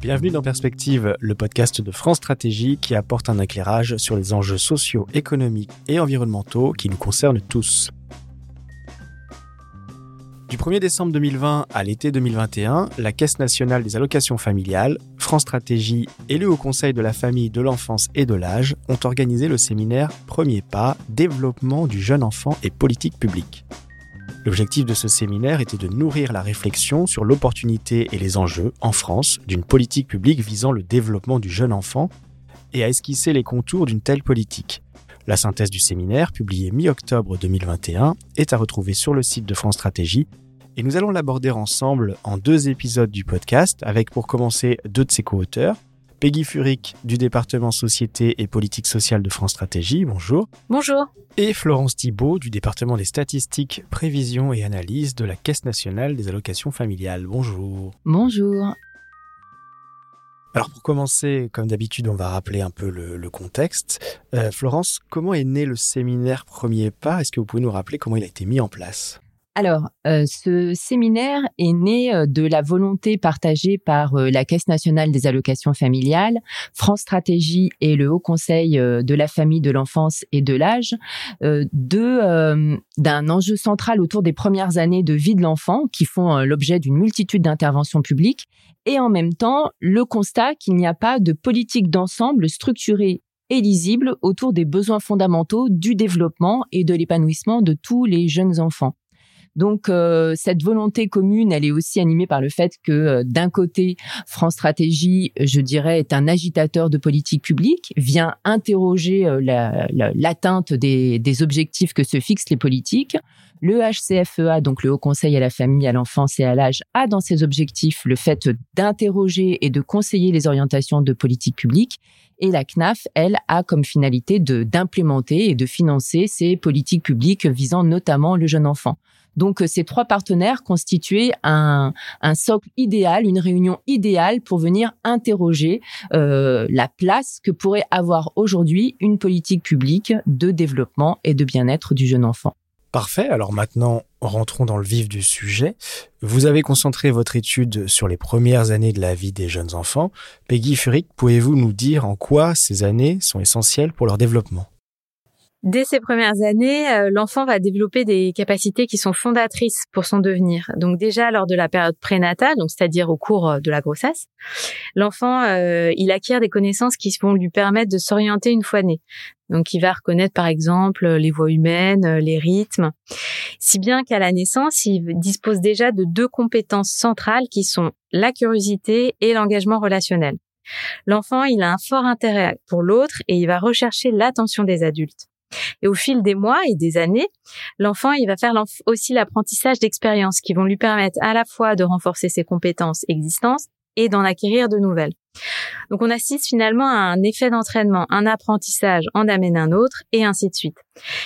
Bienvenue dans Perspective, le podcast de France Stratégie qui apporte un éclairage sur les enjeux sociaux, économiques et environnementaux qui nous concernent tous. Du 1er décembre 2020 à l'été 2021, la Caisse nationale des allocations familiales, France Stratégie et le Haut Conseil de la famille, de l'enfance et de l'âge ont organisé le séminaire Premier pas, développement du jeune enfant et politique publique. L'objectif de ce séminaire était de nourrir la réflexion sur l'opportunité et les enjeux, en France, d'une politique publique visant le développement du jeune enfant et à esquisser les contours d'une telle politique. La synthèse du séminaire, publiée mi-octobre 2021, est à retrouver sur le site de France Stratégie et nous allons l'aborder ensemble en deux épisodes du podcast avec pour commencer deux de ses co-auteurs, Peggy Furic du département Société et Politique sociale de France Stratégie, bonjour. Bonjour. Et Florence Thibault du département des statistiques, prévision et analyse de la Caisse nationale des allocations familiales, bonjour. Bonjour. Alors pour commencer, comme d'habitude, on va rappeler un peu le, contexte. Euh, Florence, comment est né le séminaire Premier Pas? Est-ce que vous pouvez nous rappeler comment il a été mis en place? Alors, euh, ce séminaire est né euh, de la volonté partagée par euh, la Caisse nationale des allocations familiales, France Stratégie et le Haut Conseil de la famille, de l'enfance et de l'âge, d'un enjeu central autour des premières années de vie de l'enfant qui font l'objet d'une multitude d'interventions publiques et en même temps le constat qu'il n'y a pas de politique d'ensemble structurée et lisible autour des besoins fondamentaux du développement et de l'épanouissement de tous les jeunes enfants. Donc euh, cette volonté commune, elle est aussi animée par le fait que euh, d'un côté, France Stratégie, je dirais, est un agitateur de politique publique, vient interroger euh, l'atteinte des, des objectifs que se fixent les politiques. Le HCFEA, donc le Haut Conseil à la famille, à l'enfance et à l'âge, a dans ses objectifs le fait d'interroger et de conseiller les orientations de politique publique. Et la CNAF, elle, a comme finalité d'implémenter et de financer ces politiques publiques visant notamment le jeune enfant. Donc, euh, ces trois partenaires constituaient un, socle idéal, une réunion idéale pour venir interroger euh, la place que pourrait avoir aujourd'hui une politique publique de développement et de bien-être du jeune enfant. Parfait. Alors maintenant, rentrons dans le vif du sujet. Vous avez concentré votre étude sur les premières années de la vie des jeunes enfants. Peggy Furic, pouvez-vous nous dire en quoi ces années sont essentielles pour leur développement? Dès ses premières années, euh, l'enfant va développer des capacités qui sont fondatrices pour son devenir. Donc déjà lors de la période prénatale, donc c'est-à-dire au cours euh, de la grossesse, l'enfant euh, il acquiert des connaissances qui vont lui permettre de s'orienter une fois né. Donc il va reconnaître par exemple les voix humaines, les rythmes, si bien qu'à la naissance, il dispose déjà de deux compétences centrales qui sont la curiosité et l'engagement relationnel. L'enfant, il a un fort intérêt pour l'autre et il va rechercher l'attention des adultes. Et au fil des mois et des années, l'enfant, il va faire aussi l'apprentissage d'expériences qui vont lui permettre à la fois de renforcer ses compétences existantes et d'en acquérir de nouvelles. Donc on assiste finalement à un effet d'entraînement, un apprentissage en amène un autre et ainsi de suite.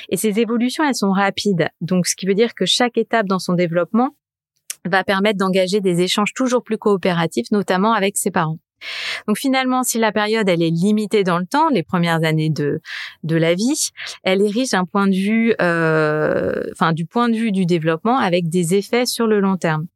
Et ces évolutions, elles sont rapides. Donc ce qui veut dire que chaque étape dans son développement va permettre d'engager des échanges toujours plus coopératifs, notamment avec ses parents. Donc finalement, si la période elle est limitée dans le temps, les premières années de de la vie, elle est riche point de vue, euh, du point de vue du développement, avec des effets sur le long terme.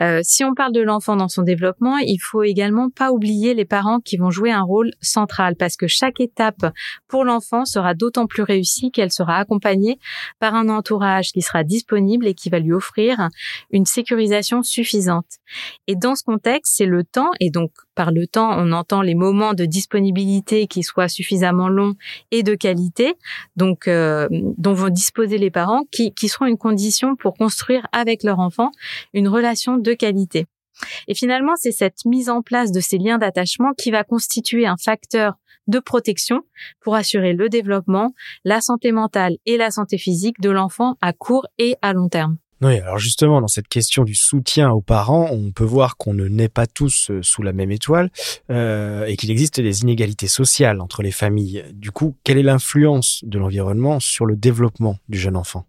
Euh, si on parle de l'enfant dans son développement, il faut également pas oublier les parents qui vont jouer un rôle central parce que chaque étape pour l'enfant sera d'autant plus réussie qu'elle sera accompagnée par un entourage qui sera disponible et qui va lui offrir une sécurisation suffisante. Et dans ce contexte, c'est le temps et donc par le temps, on entend les moments de disponibilité qui soient suffisamment longs et de qualité, donc euh, dont vont disposer les parents, qui, qui seront une condition pour construire avec leur enfant une relation de qualité. Et finalement, c'est cette mise en place de ces liens d'attachement qui va constituer un facteur de protection pour assurer le développement, la santé mentale et la santé physique de l'enfant à court et à long terme. Oui, alors justement, dans cette question du soutien aux parents, on peut voir qu'on ne naît pas tous euh, sous la même étoile euh, et qu'il existe des inégalités sociales entre les familles. Du coup, quelle est l'influence de l'environnement sur le développement du jeune enfant?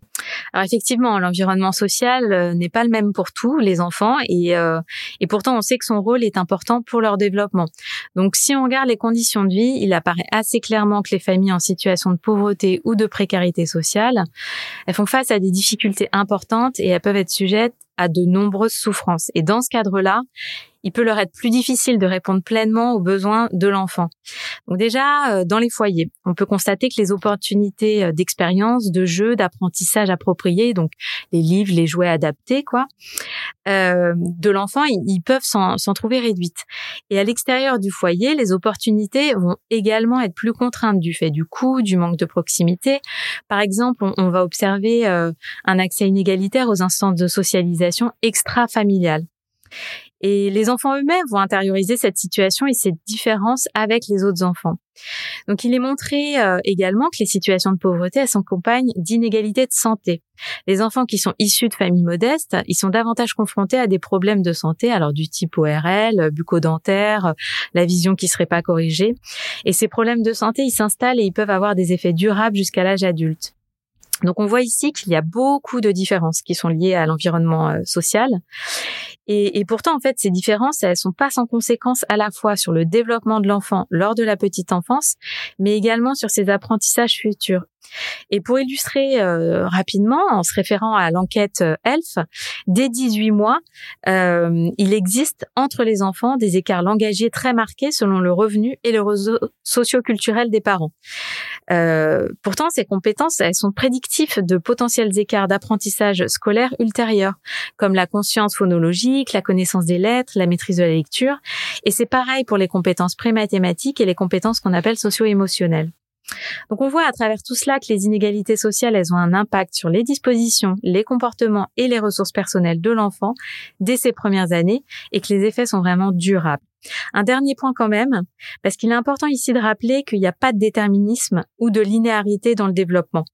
Alors effectivement, l'environnement social euh, n'est pas le même pour tous les enfants et, euh, et pourtant on sait que son rôle est important pour leur développement. Donc si on regarde les conditions de vie, il apparaît assez clairement que les familles en situation de pauvreté ou de précarité sociale, elles font face à des difficultés importantes et elles peuvent être sujettes à de nombreuses souffrances. Et dans ce cadre-là, il peut leur être plus difficile de répondre pleinement aux besoins de l'enfant. Donc déjà, euh, dans les foyers, on peut constater que les opportunités euh, d'expérience, de jeu, d'apprentissage approprié, donc les livres, les jouets adaptés, quoi, euh, de l'enfant, ils, peuvent s'en trouver réduites. Et à l'extérieur du foyer, les opportunités vont également être plus contraintes du fait du coût, du manque de proximité. Par exemple, on, va observer un accès inégalitaire aux instances de socialisation extra-familiales. Et les enfants eux-mêmes vont intérioriser cette situation et cette différence avec les autres enfants. Donc il est montré euh, également que les situations de pauvreté elles s'accompagnent d'inégalités de santé. Les enfants qui sont issus de familles modestes, ils sont davantage confrontés à des problèmes de santé, alors du type ORL, bucco-dentaire, la vision qui serait pas corrigée. Et ces problèmes de santé, ils s'installent et ils peuvent avoir des effets durables jusqu'à l'âge adulte. Donc on voit ici qu'il y a beaucoup de différences qui sont liées à l'environnement euh, social. Et, pourtant, en fait, ces différences, elles sont pas sans conséquences à la fois sur le développement de l'enfant lors de la petite enfance, mais également sur ses apprentissages futurs. Et pour illustrer euh, rapidement, en se référant à l'enquête euh, ELF, dès 18 mois, euh, il existe entre les enfants des écarts langagiers très marqués selon le revenu et le réseau socioculturel des parents. Euh, pourtant, ces compétences, elles sont prédictives de potentiels écarts d'apprentissage scolaire ultérieurs, comme la conscience phonologique, la connaissance des lettres, la maîtrise de la lecture. Et c'est pareil pour les compétences prémathématiques et les compétences qu'on appelle socio-émotionnelles. Donc on voit à travers tout cela que les inégalités sociales, elles ont un impact sur les dispositions, les comportements et les ressources personnelles de l'enfant dès ses premières années et que les effets sont vraiment durables. Un dernier point quand même, parce qu'il est important ici de rappeler qu'il n'y a pas de déterminisme ou de linéarité dans le développement.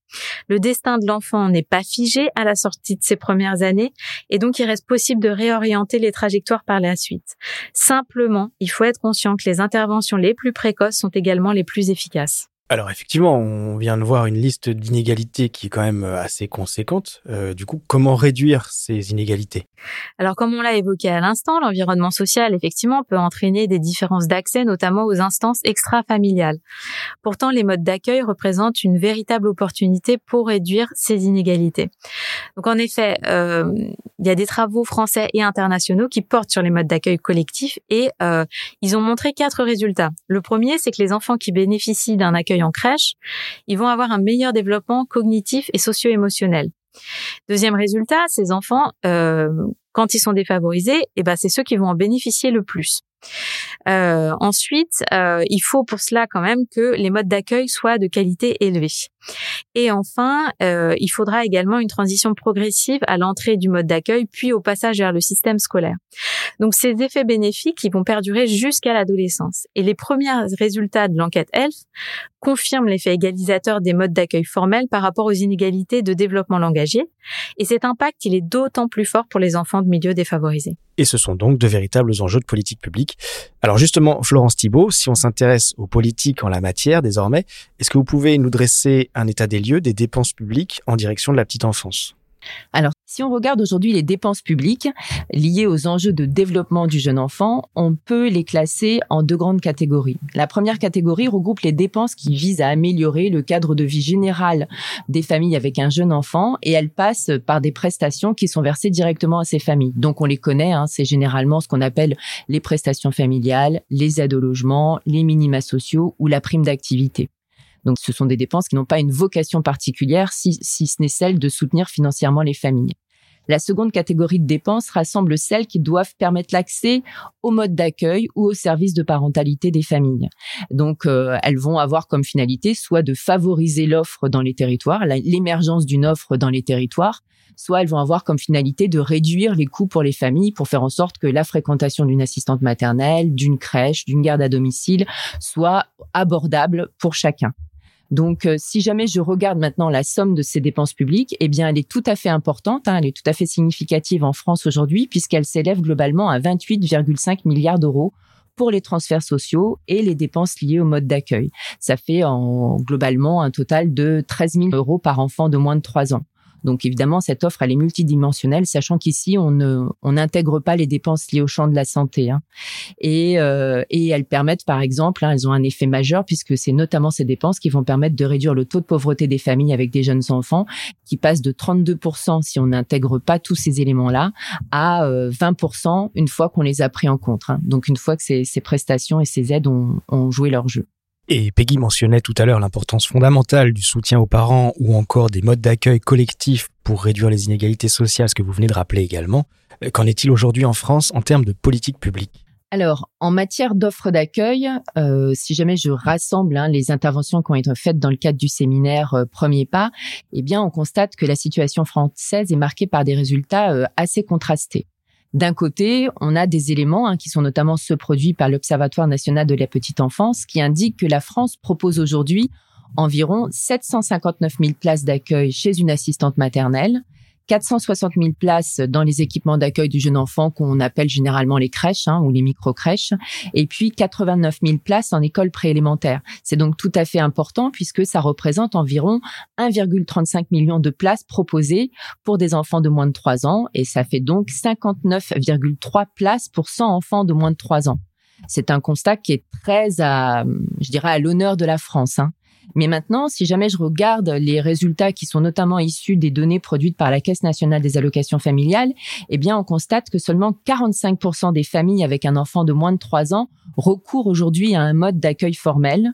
Le destin de l'enfant n'est pas figé à la sortie de ses premières années et donc il reste possible de réorienter les trajectoires par la suite. Simplement, il faut être conscient que les interventions les plus précoces sont également les plus efficaces. Alors effectivement, on vient de voir une liste d'inégalités qui est quand même euh, assez conséquente. Euh, du coup, comment réduire ces inégalités? Alors comme on l'a évoqué à l'instant, l'environnement social effectivement peut entraîner des différences d'accès, notamment aux instances extra-familiales. Pourtant, les modes d'accueil représentent une véritable opportunité pour réduire ces inégalités. Donc en effet, euh, il y a des travaux français et internationaux qui portent sur les modes d'accueil collectifs et euh, ils ont montré quatre résultats. Le premier, c'est que les enfants qui bénéficient d'un accueil en crèche, ils vont avoir un meilleur développement cognitif et socio-émotionnel. Deuxième résultat, ces enfants, euh, quand ils sont défavorisés, eh ben c'est ceux qui vont en bénéficier le plus. Euh, ensuite, euh, il faut pour cela quand même que les modes d'accueil soient de qualité élevée. Et enfin, euh, il faudra également une transition progressive à l'entrée du mode d'accueil, puis au passage vers le système scolaire. Donc ces effets bénéfiques, ils vont perdurer jusqu'à l'adolescence. Et les premiers résultats de l'enquête ELF confirment l'effet égalisateur des modes d'accueil formels par rapport aux inégalités de développement langagier. Et cet impact, il est d'autant plus fort pour les enfants de milieux défavorisés. Et ce sont donc de véritables enjeux de politique publique. Alors justement, Florence Thibault, si on s'intéresse aux politiques en la matière désormais, est-ce que vous pouvez nous dresser un état des lieux des dépenses publiques en direction de la petite enfance alors, si on regarde aujourd'hui les dépenses publiques liées aux enjeux de développement du jeune enfant, on peut les classer en deux grandes catégories. La première catégorie regroupe les dépenses qui visent à améliorer le cadre de vie général des familles avec un jeune enfant et elles passent par des prestations qui sont versées directement à ces familles. Donc on les connaît, hein, c'est généralement ce qu'on appelle les prestations familiales, les aides au logement, les minima sociaux ou la prime d'activité. Donc ce sont des dépenses qui n'ont pas une vocation particulière, si, si ce n'est celle de soutenir financièrement les familles. La seconde catégorie de dépenses rassemble celles qui doivent permettre l'accès au mode d'accueil ou au service de parentalité des familles. Donc, euh, elles vont avoir comme finalité soit de favoriser l'offre dans les territoires, l'émergence d'une offre dans les territoires, soit elles vont avoir comme finalité de réduire les coûts pour les familles pour faire en sorte que la fréquentation d'une assistante maternelle, d'une crèche, d'une garde à domicile soit abordable pour chacun. Donc, euh, si jamais je regarde maintenant la somme de ces dépenses publiques, eh bien, elle est tout à fait importante, hein, elle est tout à fait significative en France aujourd'hui, puisqu'elle s'élève globalement à 28,5 milliards d'euros pour les transferts sociaux et les dépenses liées au mode d'accueil. Ça fait en, globalement un total de 13 000 euros par enfant de moins de 3 ans. Donc évidemment, cette offre, elle est multidimensionnelle, sachant qu'ici, on ne, on n'intègre pas les dépenses liées au champ de la santé. Hein. Et, euh, et elles permettent, par exemple, hein, elles ont un effet majeur puisque c'est notamment ces dépenses qui vont permettre de réduire le taux de pauvreté des familles avec des jeunes enfants, qui passe de 32% si on n'intègre pas tous ces éléments-là, à 20% euh, une fois qu'on les a pris en compte. Hein. Donc une fois que ces, ces prestations et ces aides ont, ont joué leur jeu. Et Peggy mentionnait tout à l'heure l'importance fondamentale du soutien aux parents ou encore des modes d'accueil collectifs pour réduire les inégalités sociales, ce que vous venez de rappeler également. Euh, qu'en est-il aujourd'hui en France en termes de politique publique? Alors, en matière d'offres d'accueil, euh, si jamais je rassemble hein, les interventions qui ont été faites dans le cadre du séminaire euh, Premier Pas, eh bien, on constate que la situation française est marquée par des résultats assez contrastés. D'un côté, on a des éléments hein, qui sont notamment ceux produits par l'Observatoire national de la petite enfance qui indiquent que la France propose aujourd'hui environ 759 000 places d'accueil chez une assistante maternelle 460 000 places dans les équipements d'accueil du jeune enfant qu'on appelle généralement les crèches hein, ou les micro-crèches, et puis 89 000 places en école préélémentaire. C'est donc tout à fait important puisque ça représente environ 1,35 million de places proposées pour des enfants de moins de 3 ans, et ça fait donc 59,3 places pour 100 enfants de moins de 3 ans. C'est un constat qui est très à, je dirais, à l'honneur de la France. Hein. Mais maintenant, si jamais je regarde les résultats qui sont notamment issus des données produites par la Caisse nationale des allocations familiales, eh bien, on constate que seulement 45% des familles avec un enfant de moins de 3 ans recourent aujourd'hui à un mode d'accueil formel.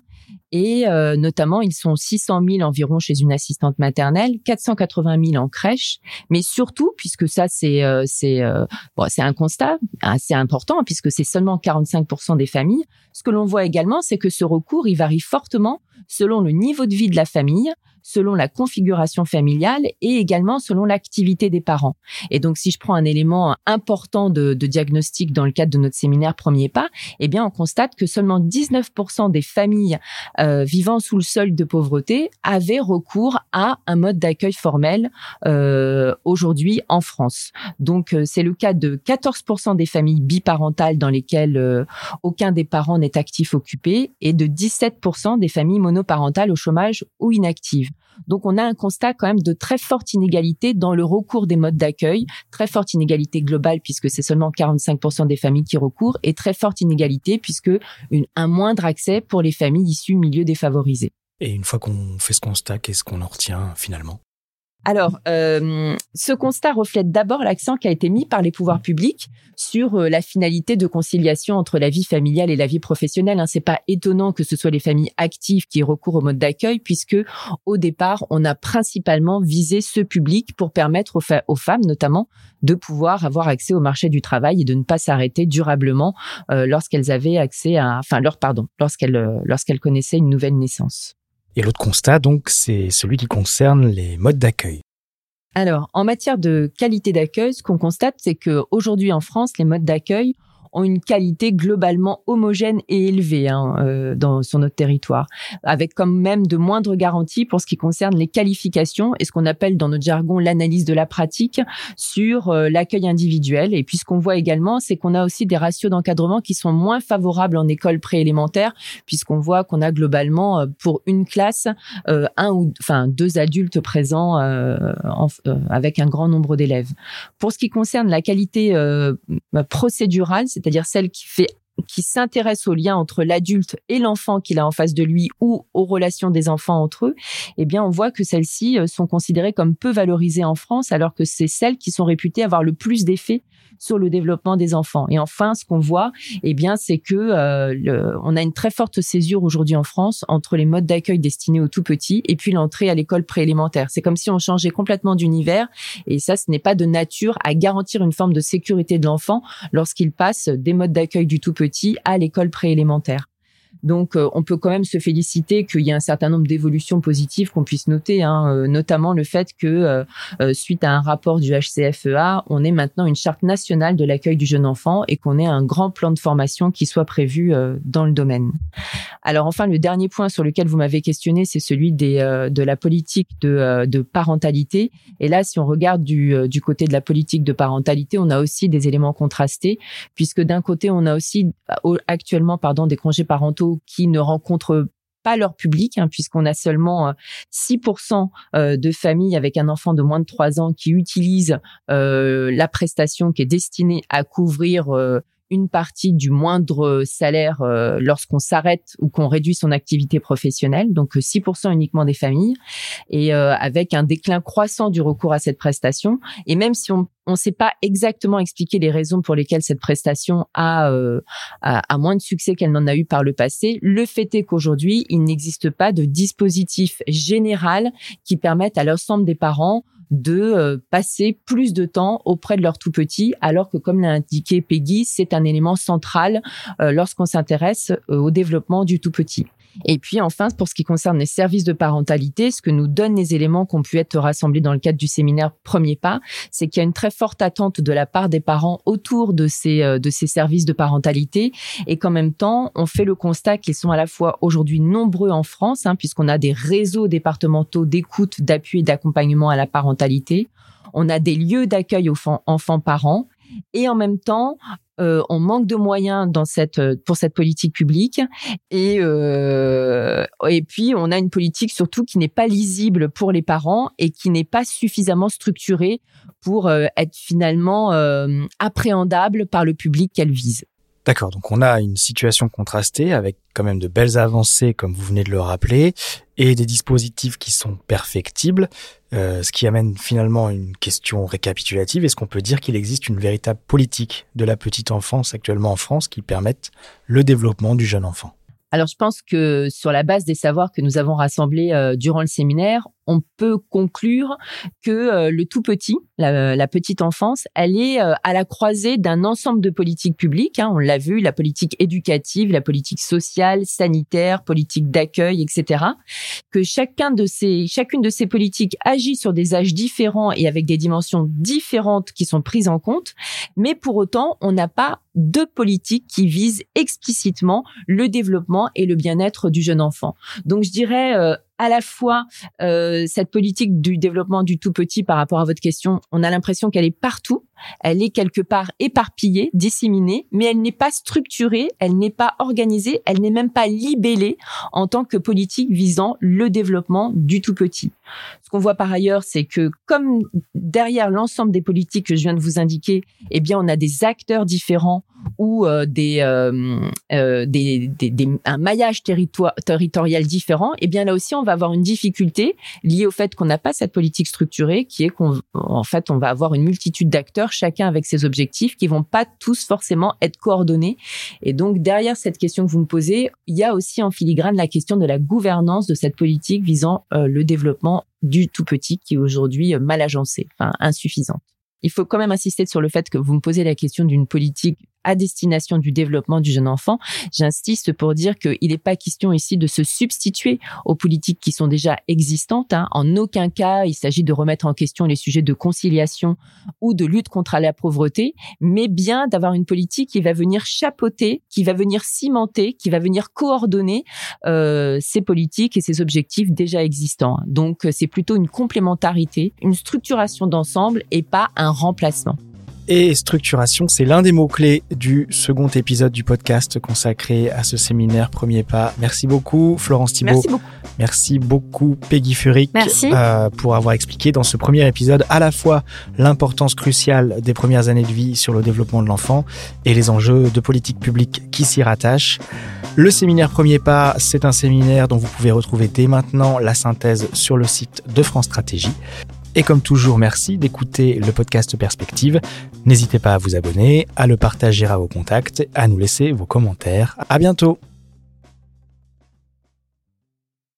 Et euh, notamment, ils sont 600 000 environ chez une assistante maternelle, 480 000 en crèche, mais surtout, puisque ça c'est euh, euh, bon, un constat assez important, puisque c'est seulement 45% des familles. Ce que l'on voit également, c'est que ce recours, il varie fortement selon le niveau de vie de la famille, selon la configuration familiale et également selon l'activité des parents. Et donc, si je prends un élément important de, diagnostic dans le cadre de notre séminaire Premier Pas, eh bien, on constate que seulement 19% des familles euh, vivant sous le seuil de pauvreté avaient recours à un mode d'accueil formel euh, aujourd'hui en France. Donc, euh, c'est le cas de 14% des familles biparentales dans lesquelles euh, aucun des parents n'est actif occupé et de 17% des familles monoparentales au chômage ou inactives. Donc on a un constat quand même de très forte inégalité dans le recours des modes d'accueil, très forte inégalité globale puisque c'est seulement 45% des familles qui recourent et très forte inégalité puisque un moindre accès pour les familles issues milieux défavorisés. Et une fois qu'on fait ce constat, qu'est-ce qu'on en retient finalement? Alors, euh, ce constat reflète d'abord l'accent qui a été mis par les pouvoirs publics sur euh, la finalité de conciliation entre la vie familiale et la vie professionnelle. Hein. C'est pas étonnant que ce soit les familles actives qui recourent au mode d'accueil, puisque au départ, on a principalement visé ce public pour permettre aux, femmes, notamment, de pouvoir avoir accès au marché du travail et de ne pas s'arrêter durablement euh, lorsqu'elles avaient accès à, enfin, leur pardon, lorsqu'elles euh, lorsqu'elles connaissaient une nouvelle naissance. Et l'autre constat, donc, c'est celui qui concerne les modes d'accueil. Alors, en matière de qualité d'accueil, ce qu'on constate, c'est qu'aujourd'hui en France, les modes d'accueil ont une qualité globalement homogène et élevée hein, euh, dans, sur notre territoire, avec quand même de moindres garanties pour ce qui concerne les qualifications et ce qu'on appelle dans notre jargon l'analyse de la pratique sur euh, l'accueil individuel. Et puis ce qu'on voit également, c'est qu'on a aussi des ratios d'encadrement qui sont moins favorables en école préélémentaire, puisqu'on voit qu'on a globalement euh, pour une classe un ou enfin deux adultes présents en, avec un grand nombre d'élèves. Pour ce qui concerne la qualité procédurale, c'est-à-dire celle qui fait qui s'intéresse au lien entre l'adulte et l'enfant qu'il a en face de lui ou aux relations des enfants entre eux, eh bien, on voit que celles-ci euh, sont considérées comme peu valorisées en France, alors que c'est celles qui sont réputées avoir le plus d'effets sur le développement des enfants. Et enfin, ce qu'on voit, eh bien, c'est que euh, on a une très forte césure aujourd'hui en France entre les modes d'accueil destinés aux tout petits et puis l'entrée à l'école préélémentaire. C'est comme si on changeait complètement d'univers et ça, ce n'est pas de nature à garantir une forme de sécurité de l'enfant lorsqu'il passe des modes d'accueil du tout petit à l'école préélémentaire. Donc, euh, on peut quand même se féliciter qu'il y ait un certain nombre d'évolutions positives qu'on puisse noter, hein, euh, notamment le fait que, euh, suite à un rapport du HCFEA, on ait maintenant une charte nationale de l'accueil du jeune enfant et qu'on ait un grand plan de formation qui soit prévu dans le domaine. Alors, enfin, le dernier point sur lequel vous m'avez questionné, c'est celui des, de la politique de, de, parentalité. Et là, si on regarde du, du côté de la politique de parentalité, on a aussi des éléments contrastés, puisque d'un côté, on a aussi actuellement, pardon, des congés parentaux qui ne rencontrent pas leur public, hein, puisqu'on a seulement 6% de familles avec un enfant de moins de 3 ans qui utilisent la prestation qui est destinée à couvrir une partie du moindre salaire euh, lorsqu'on s'arrête ou qu'on réduit son activité professionnelle, donc 6% euh, uniquement des familles, et euh, avec un déclin croissant du recours à cette prestation. Et même si on ne sait pas exactement expliquer les raisons pour lesquelles cette prestation a, a, moins de succès qu'elle n'en a eu par le passé. Le fait est qu'aujourd'hui, il n'existe pas de dispositif général qui permette à l'ensemble des parents de euh, passer plus de temps auprès de leur tout petit, alors que comme l'a indiqué Peggy, c'est un élément central euh, lorsqu'on s'intéresse euh, au développement du tout petit. Et puis enfin, pour ce qui concerne les services de parentalité, ce que nous donnent les éléments qui ont pu être rassemblés dans le cadre du séminaire Premier Pas, c'est qu'il y a une très forte attente de la part des parents autour de ces, euh, de ces services de parentalité et qu'en même temps, on fait le constat qu'ils sont à la fois aujourd'hui nombreux en France, hein, puisqu'on a des réseaux départementaux d'écoute, d'appui et d'accompagnement à la parentalité. On a des lieux d'accueil aux enfants-parents et en même temps, euh, on manque de moyens dans cette euh, pour cette politique publique et euh, et puis on a une politique surtout qui n'est pas lisible pour les parents et qui n'est pas suffisamment structurée pour être finalement appréhendable par le public qu'elle vise. D'accord, donc on a une situation contrastée avec quand même de belles avancées, comme vous venez de le rappeler, et des dispositifs qui sont perfectibles, euh, ce qui amène finalement une question récapitulative. Est-ce qu'on peut dire qu'il existe une véritable politique de la petite enfance actuellement en France qui permette le développement du jeune enfant? Alors, je pense que sur la base des savoirs que nous avons rassemblés euh, durant le séminaire, on peut conclure que euh, le tout petit, la, petite enfance, elle est euh, à la croisée d'un ensemble de politiques publiques. Hein, on l'a vu, la politique éducative, la politique sociale, sanitaire, politique d'accueil, etc. Que chacun de ces, chacune de ces politiques agit sur des âges différents et avec des dimensions différentes qui sont prises en compte, mais pour autant, on n'a pas de politiques qui visent explicitement le développement et le bien-être du jeune enfant. Donc, je dirais euh, à la fois euh, cette politique du développement du tout petit par rapport à votre question, on a l'impression qu'elle est partout, elle est quelque part éparpillée, disséminée, mais elle n'est pas structurée, elle n'est pas organisée, elle n'est même pas libellée en tant que politique visant le développement du tout petit. Ce qu'on voit par ailleurs, c'est que comme derrière l'ensemble des politiques que je viens de vous indiquer, eh bien on a des acteurs différents ou euh, des, euh, euh, des, des, des, un maillage territorial différent, eh bien là aussi on va avoir une difficulté liée au fait qu'on n'a pas cette politique structurée, qui est qu'en fait on va avoir une multitude d'acteurs, chacun avec ses objectifs, qui vont pas tous forcément être coordonnés. Et donc derrière cette question que vous me posez, il y a aussi en filigrane la question de la gouvernance de cette politique visant le développement du tout petit qui est aujourd'hui mal agencé, enfin insuffisante. Il faut quand même insister sur le fait que vous me posez la question d'une politique à destination du développement du jeune enfant. J'insiste pour dire qu'il n'est pas question ici de se substituer aux politiques qui sont déjà existantes. Hein. En aucun cas, il s'agit de remettre en question les sujets de conciliation ou de lutte contre la pauvreté, mais bien d'avoir une politique qui va venir chapeauter, qui va venir cimenter, qui va venir coordonner euh, ces politiques et ces objectifs déjà existants. Donc, c'est plutôt une complémentarité, une structuration d'ensemble et pas un remplacement et structuration, c'est l'un des mots-clés du second épisode du podcast consacré à ce séminaire Premier Pas. Merci beaucoup Florence Thibault. Merci beaucoup. Merci beaucoup Peggy Furic euh, pour avoir expliqué dans ce premier épisode à la fois l'importance cruciale des premières années de vie sur le développement de l'enfant et les enjeux de politique publique qui s'y rattachent. Le séminaire Premier Pas, c'est un séminaire dont vous pouvez retrouver dès maintenant la synthèse sur le site de France Stratégie. Et comme toujours, merci d'écouter le podcast Perspective. N'hésitez pas à vous abonner, à le partager à vos contacts, à nous laisser vos commentaires. À bientôt!